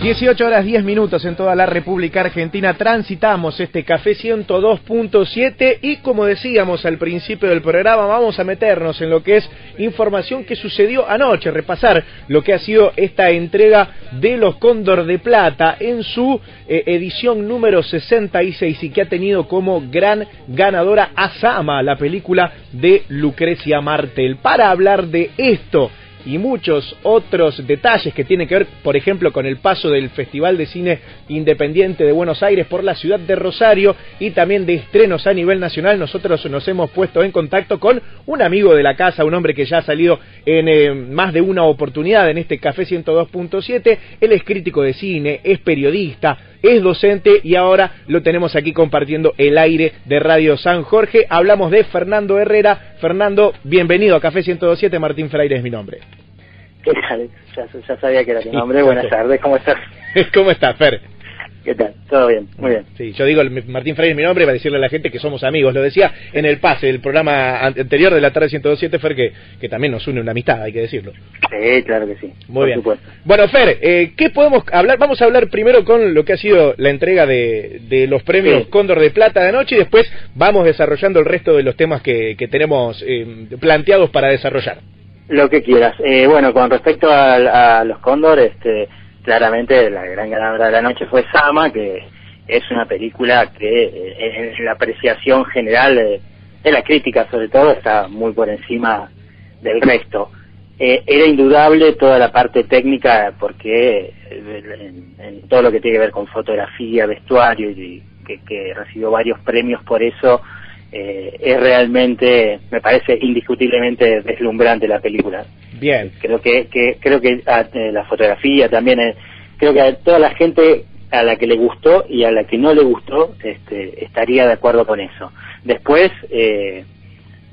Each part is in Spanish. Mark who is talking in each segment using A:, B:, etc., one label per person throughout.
A: 18 horas 10 minutos en toda la República Argentina. Transitamos este café 102.7 y como decíamos al principio del programa, vamos a meternos en lo que es información que sucedió anoche, repasar lo que ha sido esta entrega de los Cóndor de Plata en su eh, edición número 66 y que ha tenido como gran ganadora Asama, la película de Lucrecia Martel. Para hablar de esto, y muchos otros detalles que tienen que ver, por ejemplo, con el paso del Festival de Cine Independiente de Buenos Aires por la ciudad de Rosario y también de estrenos a nivel nacional, nosotros nos hemos puesto en contacto con un amigo de la casa, un hombre que ya ha salido en eh, más de una oportunidad en este Café 102.7, él es crítico de cine, es periodista, es docente y ahora lo tenemos aquí compartiendo el aire de Radio San Jorge. Hablamos de Fernando Herrera. Fernando, bienvenido a Café 102.7, Martín Freire es mi nombre.
B: ¿Qué tal? Ya, sabía que era tu nombre. Buenas tardes, ¿cómo estás?
A: ¿Cómo estás, Fer?
B: ¿Qué tal? Todo bien, muy bien.
A: Sí, yo digo Martín Freire mi nombre para decirle a la gente que somos amigos. Lo decía en el pase del programa anterior de la tarde 102.7, Fer, que, que también nos une una amistad, hay que decirlo.
B: Sí, claro que sí.
A: Muy bien. Bueno, Fer, eh, ¿qué podemos hablar? Vamos a hablar primero con lo que ha sido la entrega de, de los premios Cóndor de Plata de anoche y después vamos desarrollando el resto de los temas que, que tenemos eh, planteados para desarrollar.
B: Lo que quieras. Eh, bueno, con respecto a, a los Cóndor, este claramente la gran ganadora de la noche fue Sama, que es una película que eh, en la apreciación general de, la crítica sobre todo está muy por encima del resto. Eh, era indudable toda la parte técnica porque eh, en, todo lo que tiene que ver con fotografía, vestuario y que, recibió varios premios por eso es realmente me parece indiscutiblemente deslumbrante la película.
A: Bien.
B: Creo que, que creo que ah, eh, la fotografía también, eh, creo que a toda la gente a la que le gustó y a la que no le gustó este, estaría de acuerdo con eso. Después, eh,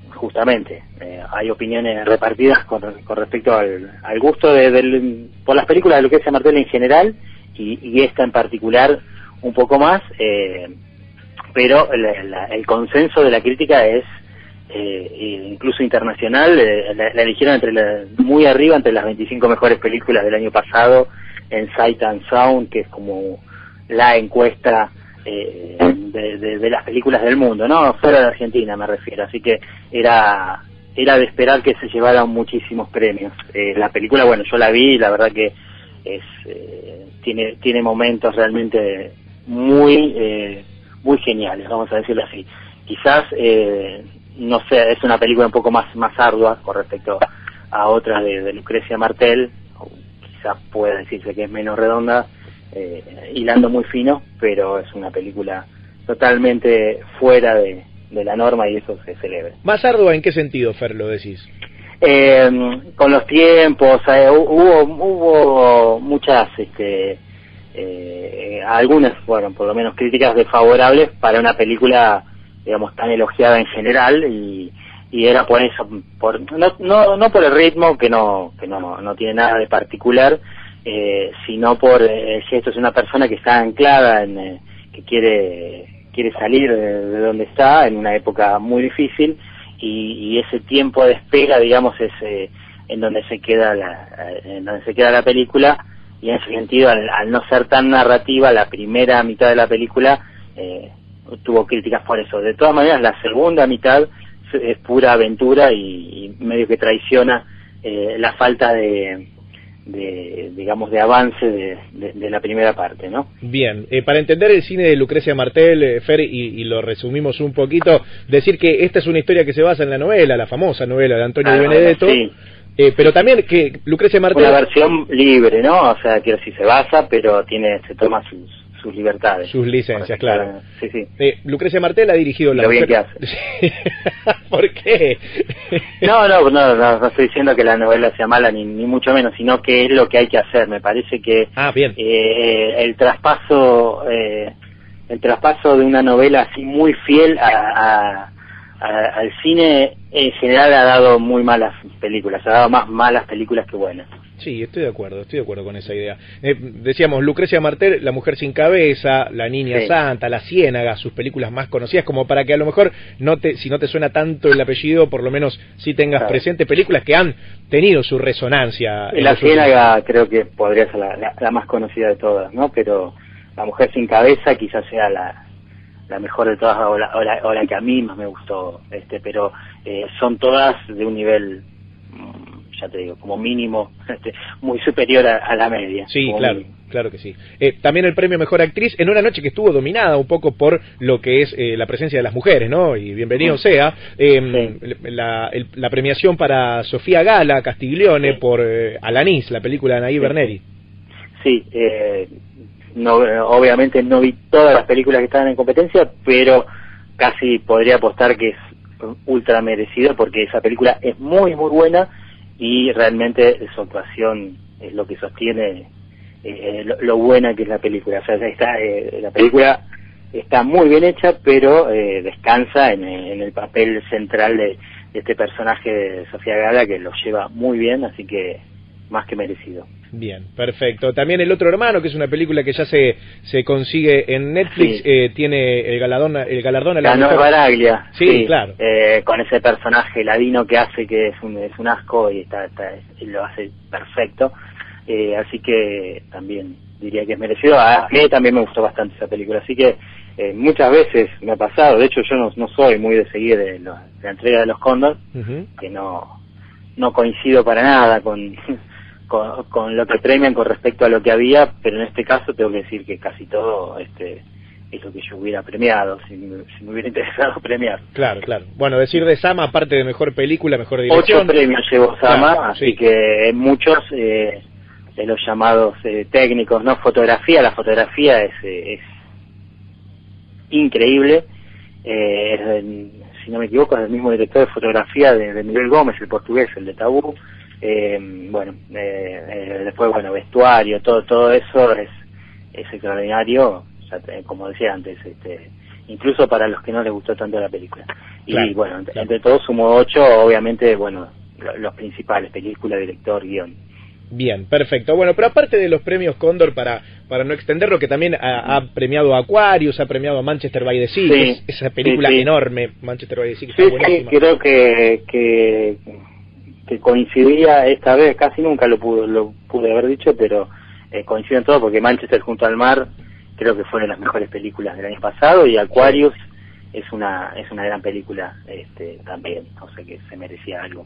B: justamente, hay opiniones repartidas con, respecto al, gusto de, por las películas de Lucrecia Martel en general y, y esta en particular un poco más, pero el consenso de la crítica es eh, incluso internacional, eh, la, eligieron entre muy arriba entre las 25 mejores películas del año pasado en Sight and Sound, que es como la encuesta eh, de, las películas del mundo, ¿no? Fuera de Argentina me refiero, así que era era de esperar que se llevaran muchísimos premios. Eh, la película, bueno, yo la vi la verdad que es tiene tiene momentos realmente muy muy geniales, vamos a decirlo así. Quizás eh, no sé, es una película un poco más, más ardua con respecto a otras de, Lucrecia Martel, quizás pueda decirse que es menos redonda, eh, hilando muy fino, pero es una película totalmente fuera de, la norma y eso se celebra.
A: ¿Más ardua en qué sentido, Fer, lo decís?
B: Eh, con los tiempos, eh, hubo, hubo muchas, este, eh, algunas, bueno, por lo menos críticas desfavorables para una película digamos, tan elogiada en general y, y era por eso, por, no, no, no por el ritmo, que no, que no, no tiene nada de particular, eh, sino por eh, si esto es una persona que está anclada en, eh, que quiere, quiere salir de, donde está en una época muy difícil y, y ese tiempo de espera, digamos, es eh, en donde se queda la, en donde se queda la película y en ese sentido, al, al no ser tan narrativa, la primera mitad de la película, eh, tuvo críticas por eso. De todas maneras, la segunda mitad es pura aventura y, medio que traiciona eh, la falta de, digamos de avance de, la primera parte, ¿no?
A: Bien, eh, para entender el cine de Lucrecia Martel, eh, Fer, y, lo resumimos un poquito, decir que esta es una historia que se basa en la novela, la famosa novela de Antonio ah, de Benedetto, pero también que Lucrecia Martel...
B: Una versión libre, ¿no? O sea, quiero decir, se basa, pero tiene se toma sus sus libertades.
A: Sus licencias, claro.
B: Sí, sí.
A: Eh, Lucrecia Martel ha dirigido la
B: Lo bien
A: mujer...
B: que hace.
A: ¿Por qué?
B: No, no, no, no, no estoy diciendo que la novela sea mala, ni, ni mucho menos, sino que es lo que hay que hacer. Me parece que
A: Ah, bien.
B: eh, el traspaso eh, el traspaso de una novela así muy fiel a, a- a- al cine en general ha dado muy malas películas, ha dado más malas películas que buenas.
A: Sí, estoy de acuerdo, estoy de acuerdo con esa idea. Eh, decíamos, Lucrecia Martel, La Mujer Sin Cabeza, La Niña
B: Sí.
A: Santa, La Ciénaga, sus películas más conocidas, como para que a lo mejor, no te, si no te suena tanto el apellido, por lo menos sí tengas
B: Claro.
A: presente películas que han tenido su resonancia. en
B: La
A: últimos-
B: Ciénaga creo que podría ser la, la- la más conocida de todas, ¿no? Pero La Mujer Sin Cabeza quizás sea la, la mejor de todas o la, o la- o la que a mí más me gustó, este, pero eh, son todas de un nivel, ya te digo, como mínimo, este, muy superior a, a la media.
A: Sí, claro,
B: mínimo.
A: claro que sí. Eh, también el premio Mejor Actriz en una noche que estuvo dominada un poco por lo que es eh, la presencia de las mujeres, ¿no? Y bienvenido sea. Eh, la, el- la premiación para Sofía Gala Castiglione
B: Sí.
A: por eh, Alanis, la película de Anaí. Berneri.
B: Sí, eh, no, obviamente no vi todas las películas que estaban en competencia, pero casi podría apostar que es ultra merecido porque esa película es muy, muy buena y realmente su actuación es lo que sostiene eh, lo, lo buena que es la película. O sea, está, eh, la película está muy bien hecha, pero eh, descansa en, en el papel central de, de este personaje de Sofía Gala que lo lleva muy bien, así que más que merecido.
A: Bien, perfecto. También El Otro Hermano, que es una película que ya se, se consigue en Netflix,
B: Sí.
A: eh, tiene el galardón, el galardón a la
B: Ganó Baraglia.
A: Sí, claro.
B: eh, con ese personaje ladino que hace que es un, es un asco y está, está- lo hace perfecto. Eh, así que también diría que es merecido. A mí también me gustó bastante esa película. Así que eh, muchas veces me ha pasado. De hecho, yo no, no soy muy de seguir de, de la entrega de los Cóndor,
A: Ujú.
B: que no, no coincido para nada con, con, con lo que premian con respecto a lo que había, pero en este caso tengo que decir que casi todo este es lo que yo hubiera premiado, si, me- si me hubiera interesado premiar.
A: Claro, claro. Bueno, decir de Sama, aparte de mejor película, mejor
B: Ocho
A: dirección.
B: premios llevó Sama,
A: Claro,
B: así
A: sí.
B: que muchos eh, de los llamados eh, técnicos, ¿no? Fotografía, la fotografía es, eh, es increíble. Eh, es si no me equivoco, es el mismo director de fotografía de, de Miguel Gómez, el portugués, el de Tabú. Eh, bueno, eh, eh, después, bueno, vestuario, todo todo eso es, es extraordinario, ya te- como decía antes, este, incluso para los que no les gustó tanto la película. Y
A: Claro,
B: bueno, entre,
A: claro.
B: entre todos sumo ocho, obviamente, bueno, lo- los principales, película, director, guion.
A: Bien, perfecto. Bueno, pero aparte de los premios Cóndor, para, para no extenderlo, que también ha, ha premiado a Aquarius, ha premiado a Manchester by the Sea,
B: Sí,
A: esa película
B: sí, sí.
A: enorme, Manchester by the Sea, que
B: Sí,
A: está buenísima.
B: creo que, que, que coincidía esta vez, casi nunca lo pude, lo pude haber dicho, pero eh, coincido en todo porque Manchester junto al mar creo que fueron las mejores películas del año pasado y Aquarius es una es una gran película este, también, o sea que se merecía algo.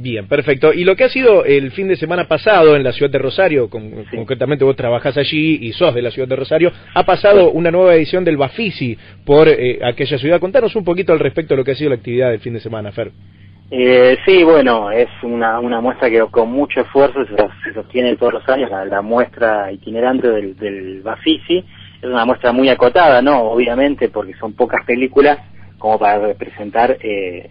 A: Bien, perfecto. Y lo que ha sido el fin de semana pasado en la ciudad de Rosario, con-
B: Sí.
A: concretamente vos trabajás allí y sos de la ciudad de Rosario, ha pasado una nueva edición del Bafisi por eh, aquella ciudad. Contanos un poquito al respecto de lo que ha sido la actividad del fin de semana, Fer.
B: Eh, sí, bueno, es una, una muestra que con mucho esfuerzo se, sostiene todos los años, la, la muestra itinerante del, del Bafisi. Es una muestra muy acotada, ¿no? Obviamente, porque son pocas películas como para representar eh,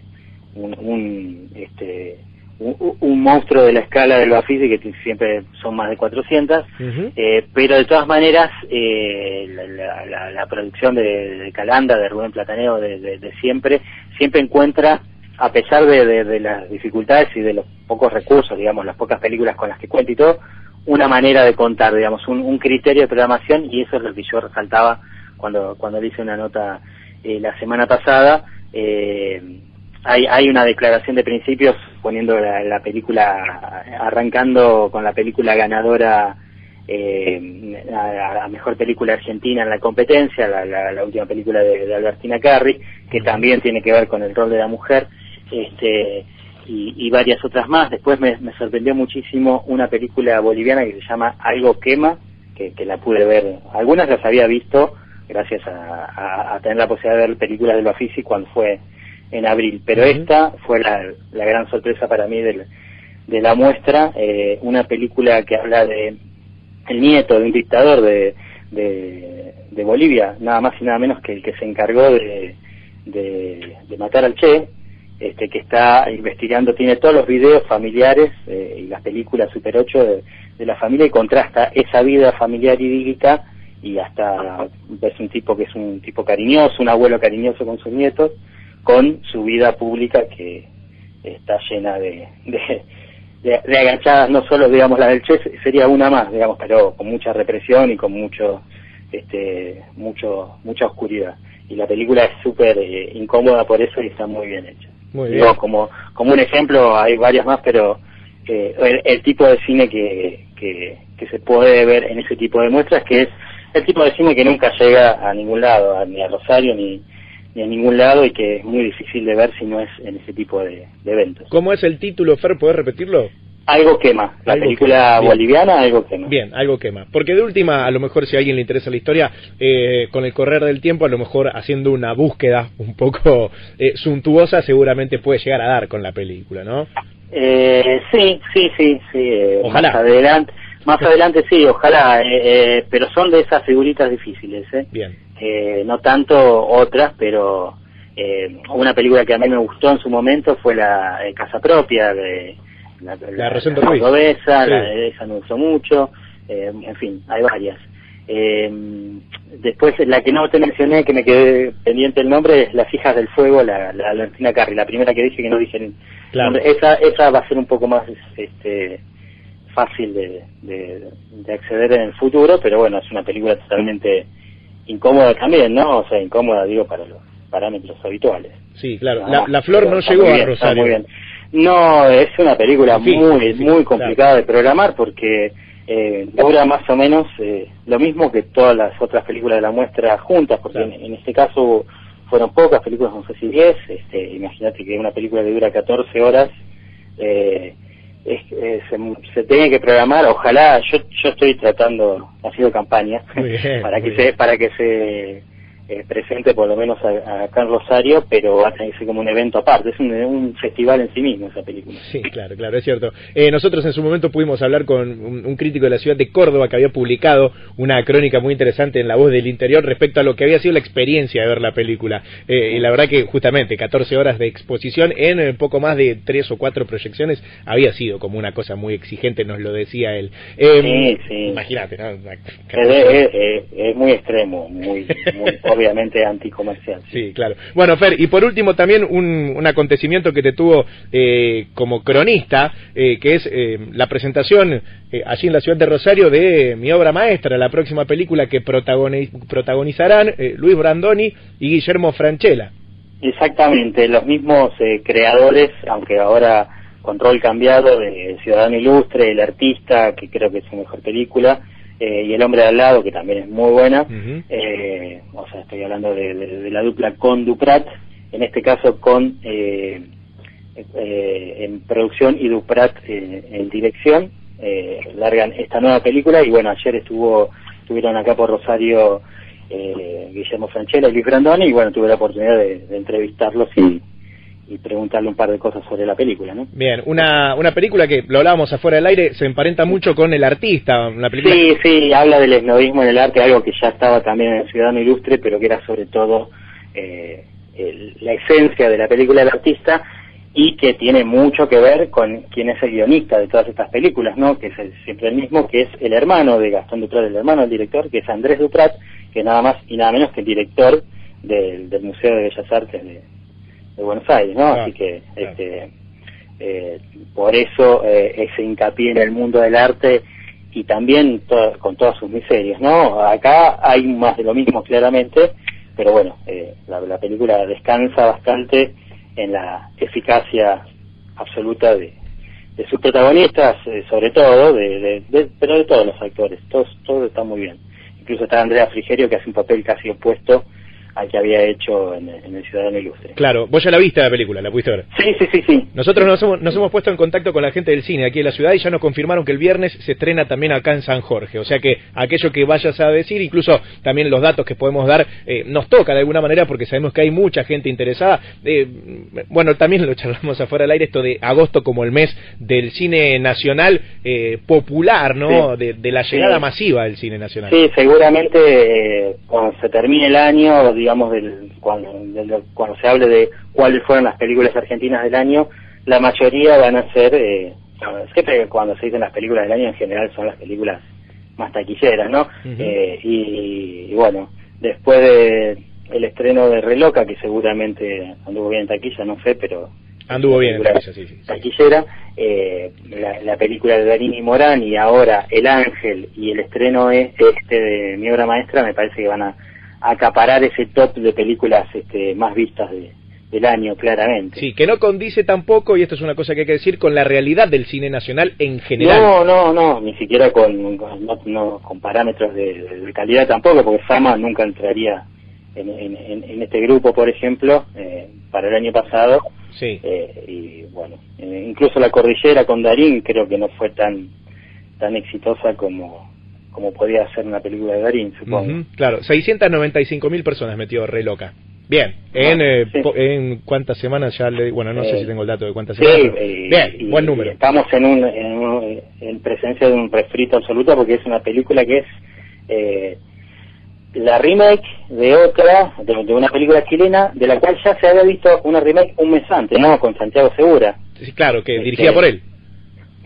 B: un, un, este, un, un monstruo de la escala del Bafisi, que siempre son más de 400.
A: Ujú.
B: Eh, pero de todas maneras, eh, la, la- la- la producción de, de Calanda, de Rubén Plataneo, de, de- de siempre, siempre encuentra, a pesar de, de- las dificultades y de los pocos recursos, digamos, las pocas películas con las que cuenta y todo, una manera de contar, digamos, un, un criterio de programación y eso es lo que yo resaltaba cuando, cuando le hice una nota eh, la semana pasada. Eh, hay, hay una declaración de principios poniendo la, la película, arrancando con la película ganadora eh, a, a mejor película argentina en la competencia, la, la- la última película de, de Albertina Carri, que también tiene que ver con el rol de la mujer, este y, y varias otras más. Después me, me sorprendió muchísimo una película boliviana que se llama Algo quema, que, que la pude ver. Algunas las había visto gracias a, a- a tener la posibilidad de ver películas del Bafisi cuando fue en abril, pero esta fue la, la gran sorpresa para mí del, de la muestra, eh, una película que habla de el nieto de un dictador de, de, de Bolivia, nada más y nada menos que el que se encargó de, de, de matar al Che, este, que está investigando, tiene todos los videos familiares eh, y las películas Super 8 de, la familia y contrasta esa vida familiar idílica y hasta es un tipo que es un tipo cariñoso, un abuelo cariñoso con sus nietos, con su vida pública que está llena de, de, de, agachadas, no solo digamos la del Che, sería una más, digamos, pero con mucha represión y con mucho, este, mucho, mucha oscuridad. Y la película es súper eh, incómoda por eso y está muy bien hecha.
A: Muy bien.
B: como, como un ejemplo, hay varias más, pero eh, el, el, tipo de cine que, que, que se puede ver en ese tipo de muestras, que es el tipo de cine que nunca llega a ningún lado, ni a Rosario, ni, ni a ningún lado, y que es muy difícil de ver si no es en ese tipo de, de eventos.
A: ¿Cómo es el título, Fer? ¿Puedes repetirlo?
B: Algo quema, la
A: Algo
B: película
A: quema.
B: boliviana, algo quema.
A: Bien, algo quema. Porque de última, a lo mejor si a alguien le interesa la historia, eh, con el correr del tiempo, a lo mejor haciendo una búsqueda un poco eh, suntuosa, seguramente puede llegar a dar con la película, ¿no?
B: Eh, sí, sí, sí, sí. eh,
A: Ojalá.
B: Más adelante, más adelante sí, ojalá, eh, eh, pero son de esas figuritas difíciles, ¿eh?
A: Bien.
B: Eh, no tanto otras, pero eh, una película que a mí me gustó en su momento fue la Casa Propia, de la,
A: La Rosendo Ruiz.
B: cordobesa,
A: Sí.
B: la- esa me gustó mucho, eh, en fin, hay varias. Eh, después, la que no te mencioné, que me quedé pendiente el nombre, es Las Hijas del Fuego, la, la Valentina Carri, la primera que dije que no dije
A: Claro.
B: nombre. Esa, esa va a ser un poco más este, fácil de, de, de acceder en el futuro, pero bueno, es una película totalmente incómoda también, ¿no? O sea, incómoda, digo, para los parámetros habituales.
A: Sí, claro.
B: Ah,
A: La, la flor no llegó a Rosario.
B: muy bien. No, es una película muy, muy complicada de programar porque eh, dura más o menos eh, lo mismo que todas las otras películas de la muestra juntas, porque
A: Claro.
B: en, en este caso fueron pocas películas, no sé si 10, este, imagínate que una película que dura 14 horas, eh, es, eh, se, se tiene que programar, ojalá, yo, yo estoy tratando, ha sido campaña,
A: bien,
B: para que se, para que se eh, presente por lo menos a- acá en Rosario, pero va a tener que ser como un evento aparte, es un, un festival en sí mismo esa película.
A: Sí, claro, claro, es cierto. Eh, nosotros en su momento pudimos hablar con un, un crítico de la ciudad de Córdoba que había publicado una crónica muy interesante en La Voz del Interior respecto a lo que había sido la experiencia de ver la película. Eh, y la verdad que justamente 14 horas de exposición en poco más de tres o cuatro proyecciones había sido como una cosa muy exigente, nos lo decía él.
B: Sí, sí.
A: Imagínate, ¿no?
B: Es- es muy extremo, muy, muy obviamente anticomercial.
A: Sí, claro. Bueno, Fer, y por último también un, un acontecimiento que te tuvo eh, como cronista, eh, que es eh, la presentación eh, allí en la ciudad de Rosario de mi obra maestra, la próxima película que protagoni- protagonizarán eh, Luis Brandoni y Guillermo Franchella.
B: Exactamente, los mismos eh, creadores, aunque ahora con rol cambiado, de Ciudadano Ilustre, El Artista, que creo que es su mejor película, eh, y El Hombre de al lado, que también es muy buena. Eh, o sea, estoy hablando de, de- de la dupla con Duprat, en este caso con eh, eh, en producción y Duprat eh, en dirección. Eh, largan esta nueva película y bueno, ayer estuvo estuvieron acá por Rosario eh, Guillermo Franchella y Luis Brandoni y bueno, tuve la oportunidad de, de entrevistarlos y, y preguntarle un par de cosas sobre la película, ¿no?
A: Bien, una, una película que lo hablábamos afuera del aire, se emparenta mucho con El Artista, una película...
B: Sí, sí, habla del esnovismo en el arte, algo que ya estaba también en el Ciudadano Ilustre, pero que era sobre todo eh, el- la esencia de la película del artista y que tiene mucho que ver con quién es el guionista de todas estas películas, ¿no? Que es el- siempre el mismo, que es el hermano de Gastón Duprat, el hermano del director, que es Andrés Duprat, que nada más y nada menos que el director del, del Museo de Bellas Artes de, de Buenos Aires, ¿no?
A: Claro,
B: Así que
A: claro.
B: este, eh, por eso eh, ese hincapié en el mundo del arte y también to- con todas sus miserias, ¿no? Acá hay más de lo mismo claramente, pero bueno, eh, la, la película descansa bastante en la eficacia absoluta de, de sus protagonistas, eh, sobre todo, de, de- de- pero de todos los actores, todos, todo está muy bien. Incluso está Andrea Frigerio que hace un papel casi opuesto al que había hecho en, El Ciudadano Ilustre.
A: Claro, vos ya la viste la película, la pudiste ver.
B: Sí, sí, sí, sí.
A: Nosotros nos hemos, nos hemos puesto en contacto con la gente del cine aquí en la ciudad y ya nos confirmaron que el viernes se estrena también acá en San Jorge. O sea que aquello que vayas a decir, incluso también los datos que podemos dar, eh, nos toca de alguna manera porque sabemos que hay mucha gente interesada. Eh, bueno, también lo charlamos afuera del aire, esto de agosto como el mes del cine nacional eh, popular, ¿no? De, la llegada masiva del cine nacional.
B: Sí, seguramente cuando se termine el año, digamos, del, cuando, cuando se hable de cuáles fueron las películas argentinas del año, la mayoría van a ser, eh, siempre cuando se dicen las películas del año en general son las películas más taquilleras, ¿no? Eh, y, bueno, después de el estreno de Reloca, que seguramente anduvo bien en taquilla, no sé, pero...
A: Anduvo bien en taquilla, sí, sí.
B: Taquillera, eh, la, película de Darín y Morán y ahora El Ángel y el estreno este de mi obra maestra me parece que van a acaparar ese top de películas este, más vistas del año, claramente.
A: Sí, que no condice tampoco, y esto es una cosa que hay que decir, con la realidad del cine nacional en general.
B: No, no, no, ni siquiera con, con, parámetros de, calidad tampoco, porque Fama nunca entraría en, en, este grupo, por ejemplo, eh, para el año pasado.
A: Sí.
B: Eh, y bueno, eh, incluso La Cordillera con Darín creo que no fue tan tan exitosa como como podía ser una película de Darín, supongo.
A: claro, 695 mil personas metió Re Loca. Bien, en, ah, eh, en cuántas semanas ya le... Bueno, no sé si eh, tengo el dato de cuántas semanas. bien, buen número.
B: Estamos en, un, en, presencia de un refrito absoluto porque es una película que es eh, la remake de otra, de, una película chilena, de la cual ya se había visto una remake un mes antes, ¿no? Con Santiago Segura.
A: Sí, claro, que dirigida por él.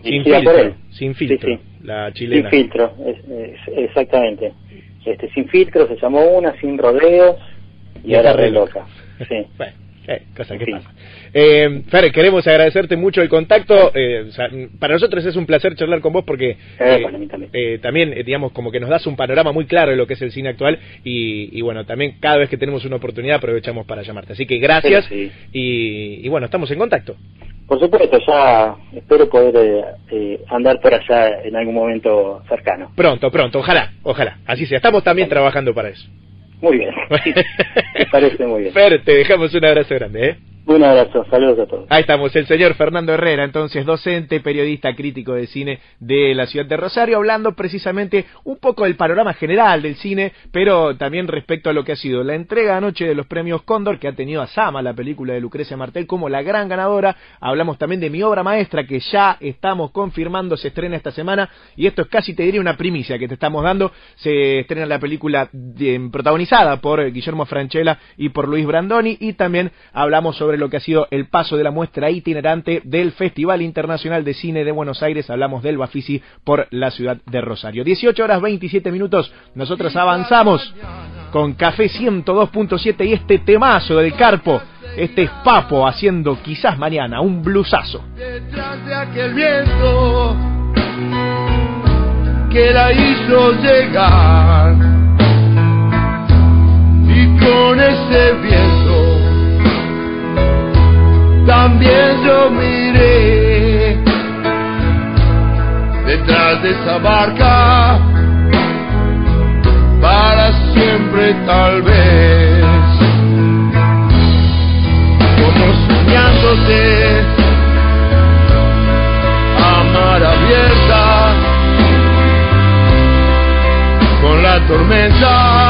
A: Sin filtro, sin filtro, la chilena.
B: Sin filtro, exactamente. Este, sin filtro se llamó una, sin rodeos, y, ahora re loca. Sí.
A: bueno, eh, cosa que pasa. Eh, Fer, queremos agradecerte mucho el contacto. Eh, para nosotros es un placer charlar con vos porque
B: eh,
A: eh también, digamos, como que nos das un panorama muy claro de lo que es el cine actual y, y bueno, también cada vez que tenemos una oportunidad aprovechamos para llamarte. Así que gracias y, y bueno, estamos en contacto.
B: Por supuesto, ya espero poder eh, eh, andar por allá en algún momento cercano.
A: Pronto, pronto, ojalá, ojalá. Así sea, estamos también trabajando para eso.
B: Muy bien, me parece muy bien.
A: Fer, te dejamos un abrazo grande, ¿eh?
B: Un abrazo, saludos a todos.
A: Ahí estamos, el señor Fernando Herrera, entonces docente, periodista, crítico de cine de la ciudad de Rosario, hablando precisamente un poco del panorama general del cine, pero también respecto a lo que ha sido la entrega anoche de los premios Cóndor, que ha tenido a Sama, la película de Lucrecia Martel, como la gran ganadora. Hablamos también de mi obra maestra, que ya estamos confirmando, se estrena esta semana, y esto es casi, te diría, una primicia que te estamos dando. Se estrena la película protagonizada por Guillermo Franchella y por Luis Brandoni, y también hablamos sobre lo que ha sido el paso de la muestra itinerante del Festival Internacional de Cine de Buenos Aires. Hablamos del Bafisi por la ciudad de Rosario. 18 horas 27 minutos. Nosotros avanzamos con Café 102.7 y este temazo del Carpo. Este es Papo haciendo quizás mañana un blusazo.
C: Detrás de aquel viento que la hizo llegar y con ese viento también yo miré. Detrás de esa barca para siempre tal vez. Como soñándote a mar abierta con la tormenta